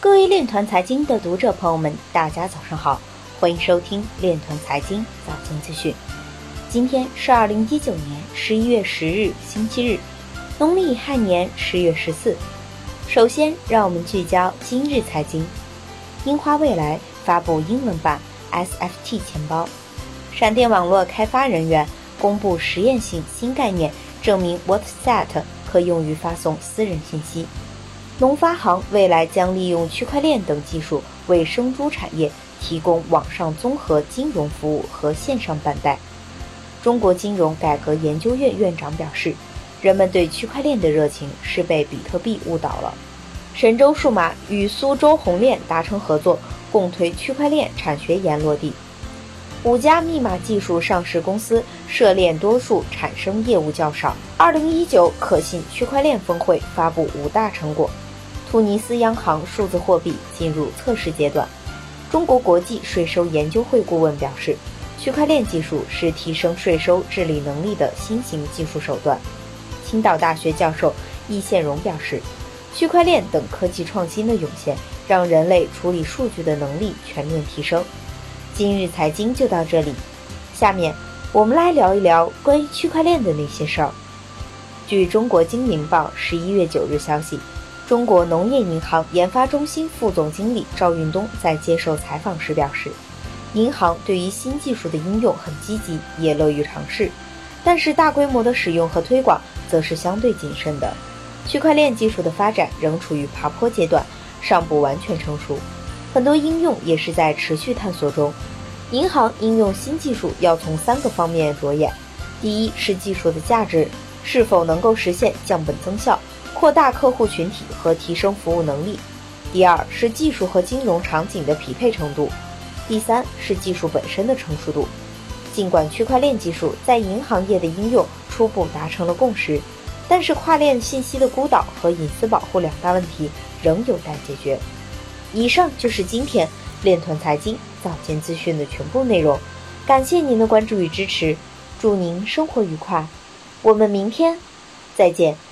各位链团财经的读者朋友们，大家早上好，欢迎收听链团财经早间资讯。今天是二零一九年十一月十日，星期日，农历亥年十月十四。首先，让我们聚焦今日财经。樱花未来发布英文版 SFT 钱包，闪电网络开发人员公布实验性新概念，证明 WhatsApp 可用于发送私人信息。农发行未来将利用区块链等技术，为生猪产业提供网上综合金融服务和线上办贷。中国金融改革研究院院长表示，人们对区块链的热情是被比特币误导了。神州数码与苏州红链达成合作，共推区块链产学研落地。五家密码技术上市公司涉链多数产生业务较少。二零一九可信区块链峰会发布五大成果。突尼斯央行数字货币进入测试阶段。中国国际税收研究会顾问表示，区块链技术是提升税收治理能力的新型技术手段。青岛大学教授易宪荣表示，区块链等科技创新的涌现，让人类处理数据的能力全面提升。今日财经就到这里，下面我们来聊一聊关于区块链的那些事儿。据中国经营报十一月九日消息。中国农业银行研发中心副总经理赵运东在接受采访时表示，银行对于新技术的应用很积极，也乐于尝试，但是大规模的使用和推广则是相对谨慎的。区块链技术的发展仍处于爬坡阶段，尚不完全成熟，很多应用也是在持续探索中。银行应用新技术要从三个方面着眼：第一是技术的价值，是否能够实现降本增效。扩大客户群体和提升服务能力。第二是技术和金融场景的匹配程度。第三是技术本身的成熟度。尽管区块链技术在银行业的应用初步达成了共识，但是跨链信息的孤岛和隐私保护两大问题仍有待解决。以上就是今天链团财经早间资讯的全部内容，感谢您的关注与支持，祝您生活愉快，我们明天再见。